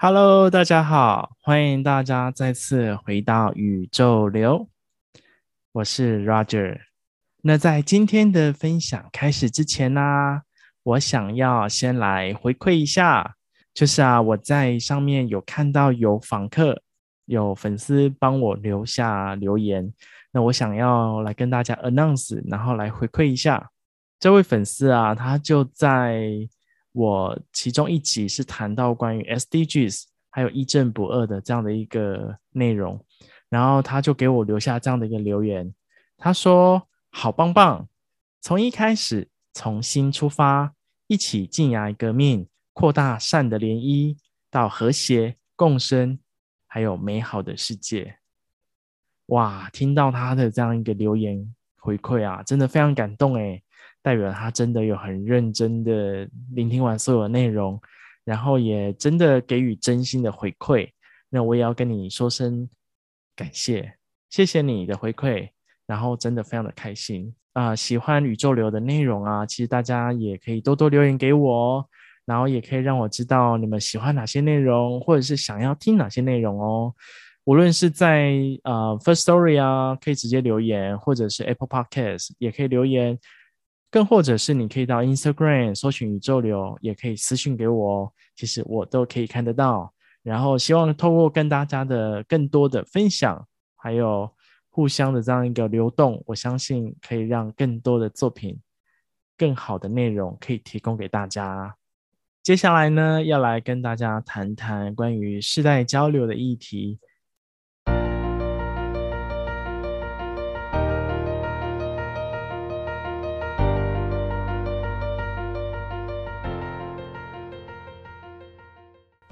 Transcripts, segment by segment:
Hello，大家好，欢迎大家再次回到宇宙流，我是 Roger。那在今天的分享开始之前呢、我想要先来回馈一下，就是啊，我在上面有看到有访客、有粉丝帮我留下留言，那我想要来跟大家 announce，然后来回馈一下这位粉丝啊，他就在。我其中一集是谈到关于 SDGs 还有一正不二的这样的一个内容，然后他就给我留下这样的一个留言，他说：“好棒棒，从一开始，从新出发，一起静崖革命，扩大善的涟漪，到和谐共生，还有美好的世界。”哇，听到他的这样一个留言回馈啊，真的非常感动诶。代表他真的有很认真的聆听完所有的内容，然后也真的给予真心的回馈。那我也要跟你说声感谢，谢谢你的回馈，然后真的非常的开心啊！喜欢宇宙流的内容啊，其实大家也可以多多留言给我哦，然后也可以让我知道你们喜欢哪些内容，或者是想要听哪些内容哦。无论是在呃 First Story 啊，可以直接留言，或者是 Apple Podcast 也可以留言。更或者是你可以到 Instagram 搜寻宇宙流，也可以私信给我哦，其实我都可以看得到。然后希望透过跟大家的更多的分享，还有互相的这样一个流动，我相信可以让更多的作品、更好的内容可以提供给大家。接下来呢，要来跟大家谈谈关于世代交流的议题。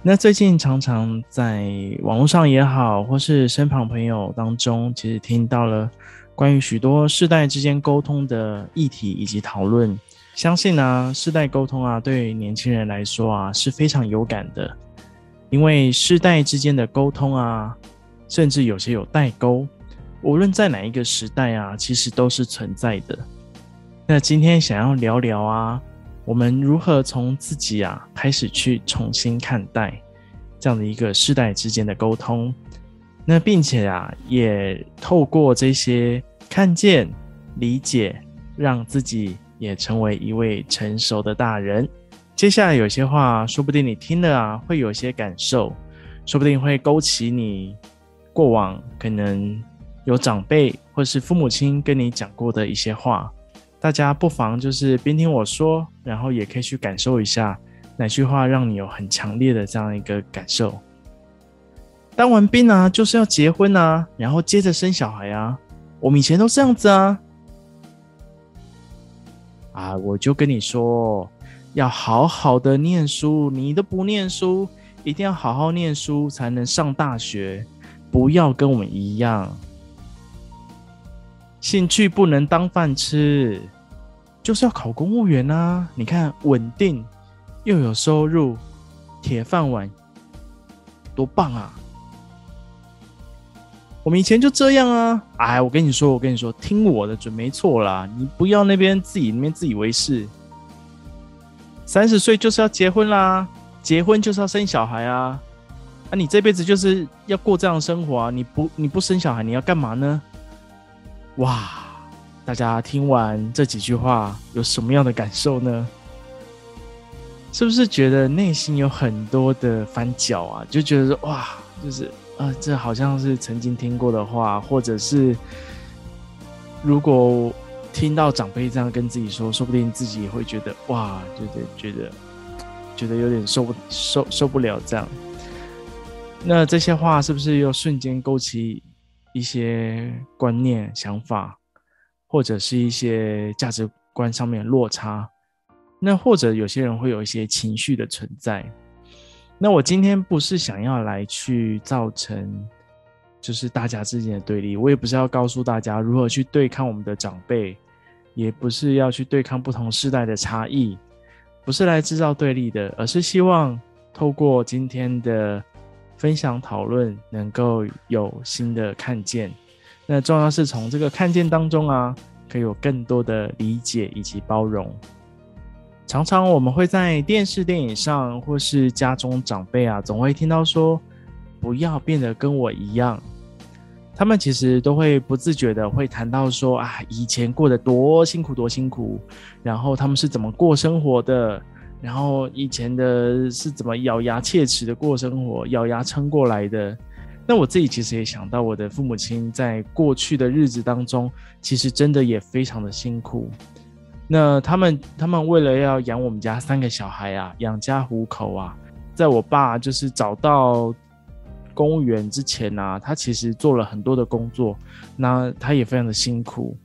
那最近常常在网络上也好，或是身旁朋友当中，其实听到了关于许多世代之间沟通的议题以及讨论。相信呢，世代沟通啊，对年轻人来说啊是非常有感的，因为世代之间的沟通啊，甚至有些有代沟，无论在哪一个时代啊，其实都是存在的。那今天想要聊聊啊。我们如何从自己啊开始去重新看待这样的一个世代之间的沟通？那并且啊，也透过这些看见、理解，让自己也成为一位成熟的大人。接下来有些话，说不定你听了啊，会有些感受，说不定会勾起你过往可能有长辈或是父母亲跟你讲过的一些话。大家不妨就是边听我说，然后也可以去感受一下哪句话让你有很强烈的这样一个感受。当完兵啊，就是要结婚啊，然后接着生小孩啊。我们以前都这样子啊。啊，我就跟你说，要好好的念书。你都不念书，一定要好好念书才能上大学。不要跟我们一样，兴趣不能当饭吃。就是要考公务员啊！你看，稳定又有收入，铁饭碗，多棒啊！我们以前就这样啊！哎，我跟你说，我跟你说，听我的准没错啦！你不要那边自己那边自以为是。三十岁就是要结婚啦，结婚就是要生小孩啊！啊，你这辈子就是要过这样的生活啊！你不你不生小孩，你要干嘛呢？哇！大家听完这几句话有什么样的感受呢？是不是觉得内心有很多的翻搅啊？就觉得说哇，就是啊、这好像是曾经听过的话，或者是如果听到长辈这样跟自己说，说不定自己也会觉得哇，觉得觉得觉得有点受不受受不了这样。那这些话是不是又瞬间勾起一些观念想法？或者是一些价值观上面落差，那或者有些人会有一些情绪的存在。那我今天不是想要来去造成就是大家之间的对立，我也不是要告诉大家如何去对抗我们的长辈，也不是要去对抗不同世代的差异，不是来制造对立的，而是希望透过今天的分享讨论，能够有新的看见。那重要是从这个看见当中啊，可以有更多的理解以及包容。常常我们会在电视、电影上，或是家中长辈啊，总会听到说：“不要变得跟我一样。”他们其实都会不自觉的会谈到说：“啊，以前过得多辛苦，多辛苦，然后他们是怎么过生活的，然后以前的是怎么咬牙切齿的过生活，咬牙撑过来的。”那我自己其实也想到，我的父母亲在过去的日子当中，其实真的也非常的辛苦。那他们他们为了要养我们家三个小孩啊，养家糊口啊，在我爸就是找到公务员之前呢、他其实做了很多的工作，那他也非常的辛苦。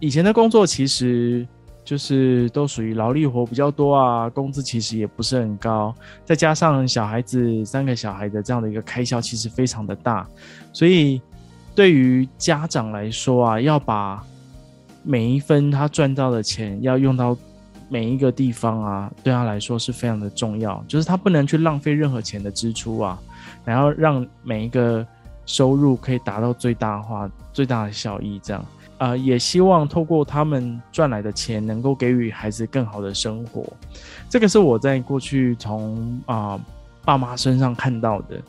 以前的工作其实就是都属于劳力活比较多啊，工资其实也不是很高，再加上小孩子三个小孩的这样的一个开销其实非常的大，所以对于家长来说啊，要把每一分他赚到的钱要用到每一个地方啊，对他来说是非常的重要。就是他不能去浪费任何钱的支出啊，然后让每一个收入可以达到最大化、最大的效益。这样，呃，也希望透过他们赚来的钱，能够给予孩子更好的生活。这个是我在过去从啊、爸妈身上看到的。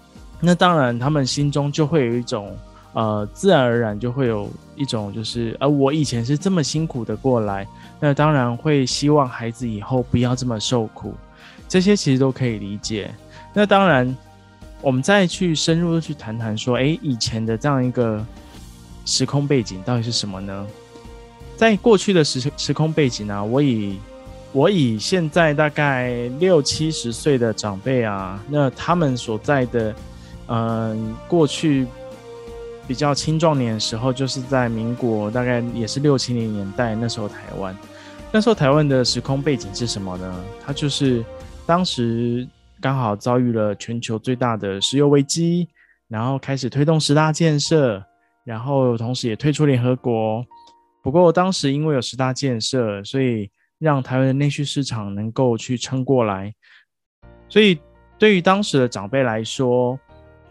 那当然，他们心中就会有一种。呃，自然而然就会有一种，就是呃，我以前是这么辛苦的过来，那当然会希望孩子以后不要这么受苦，这些其实都可以理解。那当然，我们再去深入的去谈谈说，诶，以前的这样一个时空背景到底是什么呢？在过去的时时空背景呢、我以我以现在大概六七十岁的长辈啊，那他们所在的，嗯、过去。比较青壮年的时候，就是在民国，大概也是六七零年代。那时候台湾，那时候台湾的时空背景是什么呢？它就是当时刚好遭遇了全球最大的石油危机，然后开始推动十大建设，然后同时也退出联合国。不过当时因为有十大建设，所以让台湾的内需市场能够去撑过来。所以对于当时的长辈来说，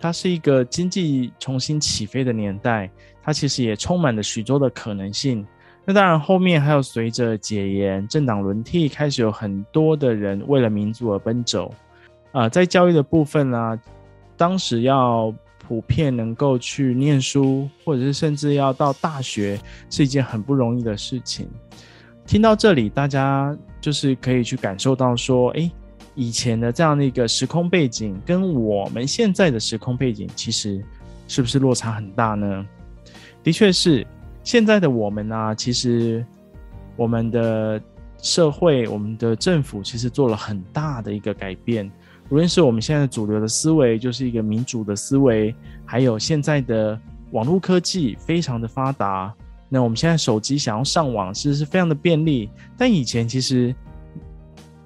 它是一个经济重新起飞的年代，它其实也充满了许多的可能性。那当然，后面还有随着解严、政党轮替，开始有很多的人为了民族而奔走。啊、在教育的部分呢、啊，当时要普遍能够去念书，或者是甚至要到大学，是一件很不容易的事情。听到这里，大家就是可以去感受到说，诶。以前的这样的一个时空背景，跟我们现在的时空背景，其实是不是落差很大呢？的确是，现在的我们呢、啊，其实我们的社会、我们的政府，其实做了很大的一个改变。无论是我们现在主流的思维，就是一个民主的思维，还有现在的网络科技非常的发达，那我们现在手机想要上网，其实是非常的便利。但以前其实。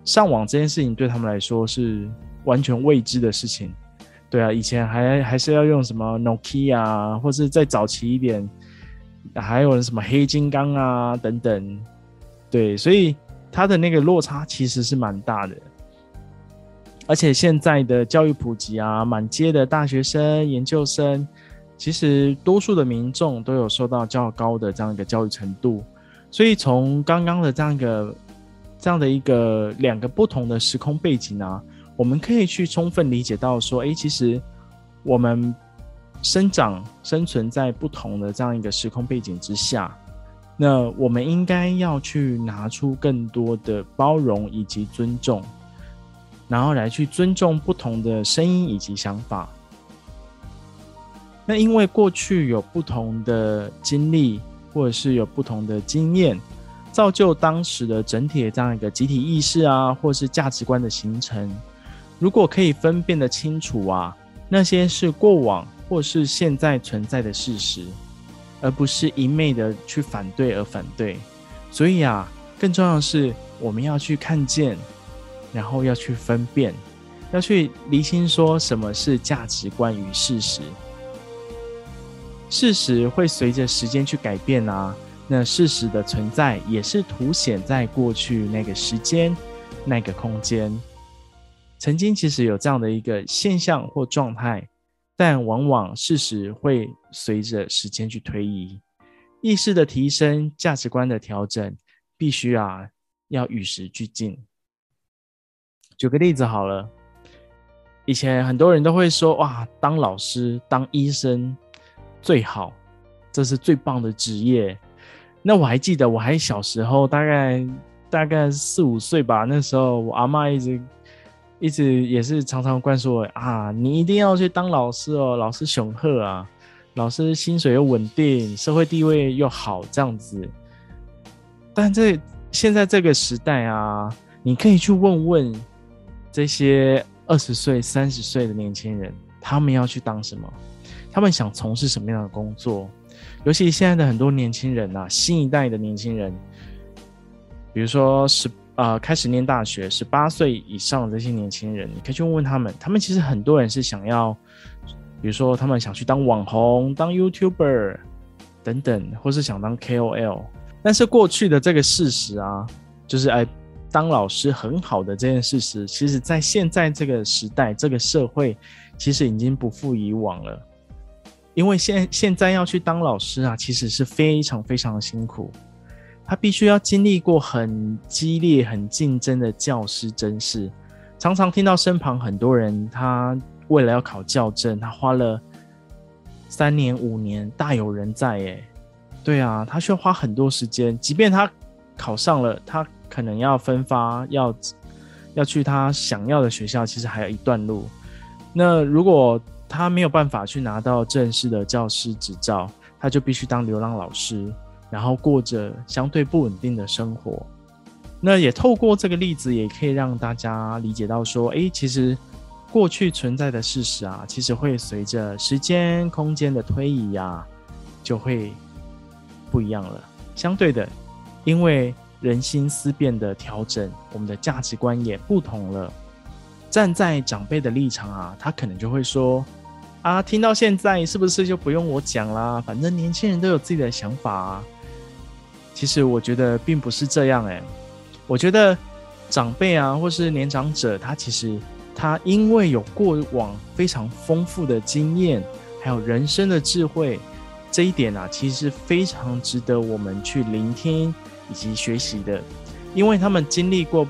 上网这件事情对他们来说是完全未知的事情，对啊，以前还还是要用什么 Nokia，或是再早期一点，还有什么黑金刚啊等等，对，所以它的那个落差其实是蛮大的。而且现在的教育普及啊，满街的大学生、研究生，其实多数的民众都有受到较高的这样一个教育程度，所以从刚刚的这样一个。这样的一个两个不同的时空背景啊，我们可以去充分理解到说，诶，其实我们生长生存在不同的这样一个时空背景之下，那我们应该要去拿出更多的包容以及尊重，然后来去尊重不同的声音以及想法。那因为过去有不同的经历，或者是有不同的经验。造就当时的整体的这样一个集体意识啊，或是价值观的形成。如果可以分辨得清楚啊，那些是过往或是现在存在的事实，而不是一昧的去反对而反对。所以啊，更重要的是我们要去看见，然后要去分辨，要去厘清说什么是价值观与事实。事实会随着时间去改变啊。那事实的存在也是凸显在过去那个时间、那个空间，曾经其实有这样的一个现象或状态，但往往事实会随着时间去推移。意识的提升、价值观的调整，必须啊要与时俱进。举个例子好了，以前很多人都会说，哇，当老师、当医生最好，这是最棒的职业。那我还记得，我还小时候，大概大概四五岁吧，那时候我阿妈一直一直也是常常灌输我啊，你一定要去当老师哦，老师雄厚啊，老师薪水又稳定，社会地位又好，这样子。但这现在这个时代啊，你可以去问问这些二十岁、三十岁的年轻人，他们要去当什么？他们想从事什么样的工作？尤其现在的很多年轻人啊，新一代的年轻人，比如说十呃开始念大学，十八岁以上的这些年轻人，你可以去问问他们，他们其实很多人是想要，比如说他们想去当网红、当 YouTuber 等等，或是想当 KOL。但是过去的这个事实啊，就是哎，当老师很好的这件事实，其实在现在这个时代、这个社会，其实已经不复以往了。因为现现在要去当老师啊，其实是非常非常的辛苦，他必须要经历过很激烈、很竞争的教师甄试，常常听到身旁很多人，他为了要考教证，他花了三年、五年，大有人在耶。对啊，他需要花很多时间。即便他考上了，他可能要分发，要要去他想要的学校，其实还有一段路。那如果他没有办法去拿到正式的教师执照，他就必须当流浪老师，然后过着相对不稳定的生活。那也透过这个例子，也可以让大家理解到说，诶，其实过去存在的事实啊，其实会随着时间、空间的推移呀，就会。不一样了，相对的，因为人心思变的调整，我们的价值观也不同了。站在长辈的立场啊，他可能就会说：“啊，听到现在是不是就不用我讲啦？反正年轻人都有自己的想法啊。”其实我觉得并不是这样哎，我觉得长辈啊，或是年长者，他其实他因为有过往非常丰富的经验，还有人生的智慧。这一点啊，其实是非常值得我们去聆听以及学习的，因为他们经历过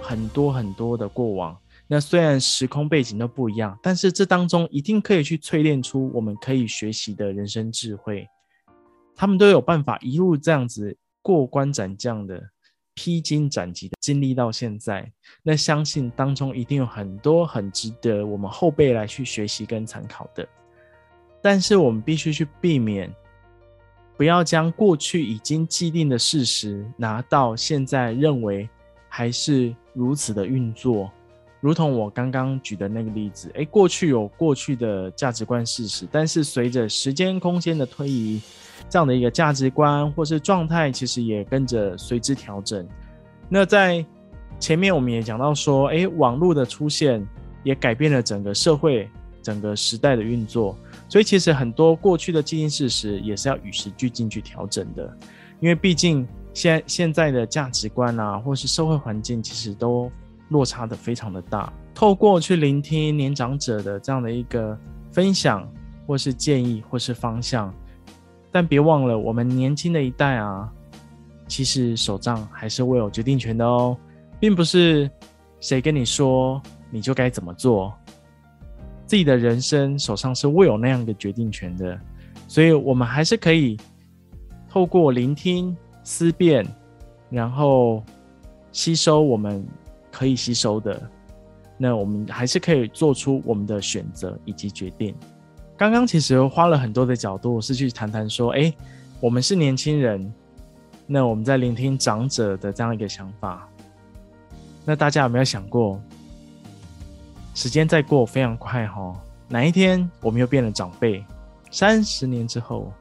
很多很多的过往。那虽然时空背景都不一样，但是这当中一定可以去淬炼出我们可以学习的人生智慧。他们都有办法一路这样子过关斩将的、披荆斩棘的经历到现在。那相信当中一定有很多很值得我们后辈来去学习跟参考的。但是我们必须去避免，不要将过去已经既定的事实拿到现在认为还是如此的运作，如同我刚刚举的那个例子，诶，过去有过去的价值观事实，但是随着时间空间的推移，这样的一个价值观或是状态，其实也跟着随之调整。那在前面我们也讲到说，诶，网络的出现也改变了整个社会、整个时代的运作。所以其实很多过去的既定事实也是要与时俱进去调整的，因为毕竟现现在的价值观啊，或是社会环境，其实都落差的非常的大。透过去聆听年长者的这样的一个分享，或是建议，或是方向，但别忘了我们年轻的一代啊，其实手上还是握有决定权的哦，并不是谁跟你说你就该怎么做。自己的人生手上是握有那样的决定权的，所以我们还是可以透过聆听、思辨，然后吸收我们可以吸收的。那我们还是可以做出我们的选择以及决定。刚刚其实花了很多的角度是去谈谈说，哎，我们是年轻人，那我们在聆听长者的这样一个想法。那大家有没有想过？时间在过非常快哈，哪一天我们又变了长辈？三十年之后，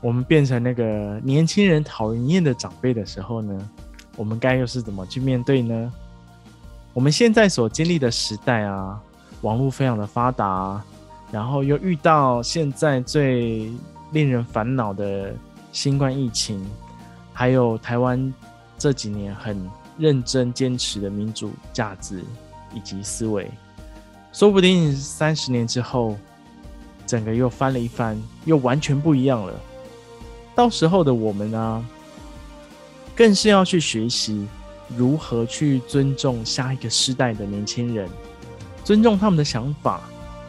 我们变成那个年轻人讨人厌的长辈的时候呢？我们该又是怎么去面对呢？我们现在所经历的时代啊，网络非常的发达，然后又遇到现在最令人烦恼的新冠疫情，还有台湾这几年很认真坚持的民主价值。以及思维，说不定三十年之后，整个又翻了一番，又完全不一样了。到时候的我们呢，更是要去学习如何去尊重下一个世代的年轻人，尊重他们的想法。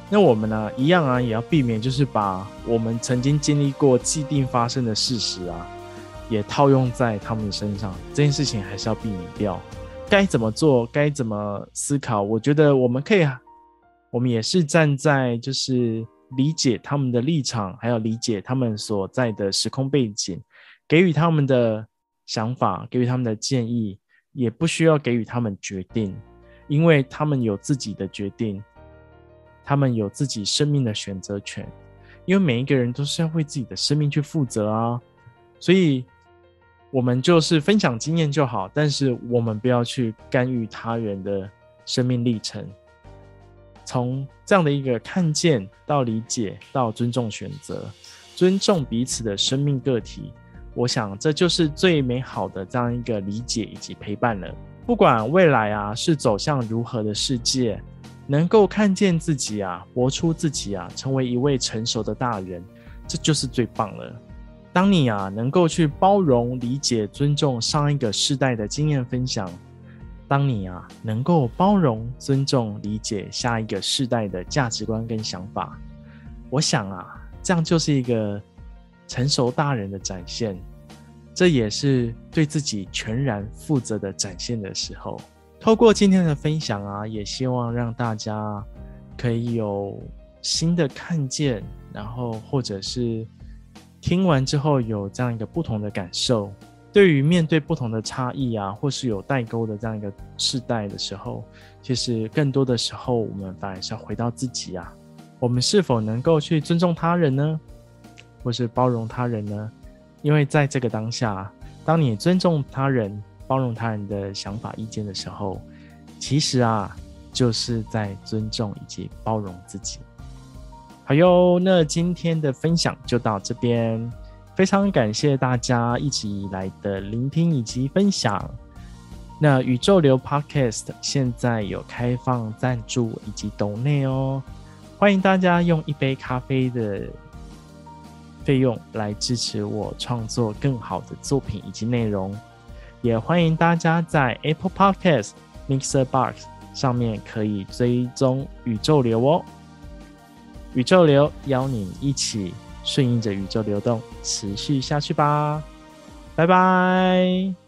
那我们呢，一样啊，也要避免就是把我们曾经经历过既定发生的事实啊，也套用在他们的身上。这件事情还是要避免掉。该怎么做，该怎么思考，我觉得我们可以，我们也是站在就是理解他们的立场，还有理解他们所在的时空背景，给予他们的想法，给予他们的建议。也不需要给予他们决定，因为他们有自己的决定，他们有自己生命的选择权。因为每一个人都是要为自己的生命去负责啊，所以我们就是分享经验就好，但是我们不要去干预他人的生命历程。从这样的一个看见到理解到尊重选择，尊重彼此的生命个体。我想，这就是最美好的这样一个理解以及陪伴了。不管未来啊是走向如何的世界，能够看见自己啊，活出自己啊，成为一位成熟的大人，这就是最棒了。当你啊能够去包容、理解、尊重上一个世代的经验分享，当你啊能够包容、尊重、理解下一个世代的价值观跟想法，我想啊，这样就是一个。成熟大人的展现，这也是对自己全然负责的展现的时候。透过今天的分享啊，也希望让大家可以有新的看见，然后或者是听完之后有这样一个不同的感受。对于面对不同的差异啊，或是有代沟的这样一个世代的时候，其实更多的时候，我们反而是要回到自己啊，我们是否能够去尊重他人呢？或是包容他人呢？因为在这个当下，当你尊重他人、包容他人的想法、意见的时候，其实啊，就是在尊重以及包容自己。好哟，那今天的分享就到这边，非常感谢大家一直以来的聆听以及分享。那宇宙流 Podcast 现在有开放赞助以及抖内哦，欢迎大家用一杯咖啡的。费用来支持我创作更好的作品以及内容，也欢迎大家在 Apple Podcast、Mixer Box 上面可以追踪宇宙流哦。宇宙流邀你一起顺应着宇宙流动，持续下去吧。拜拜。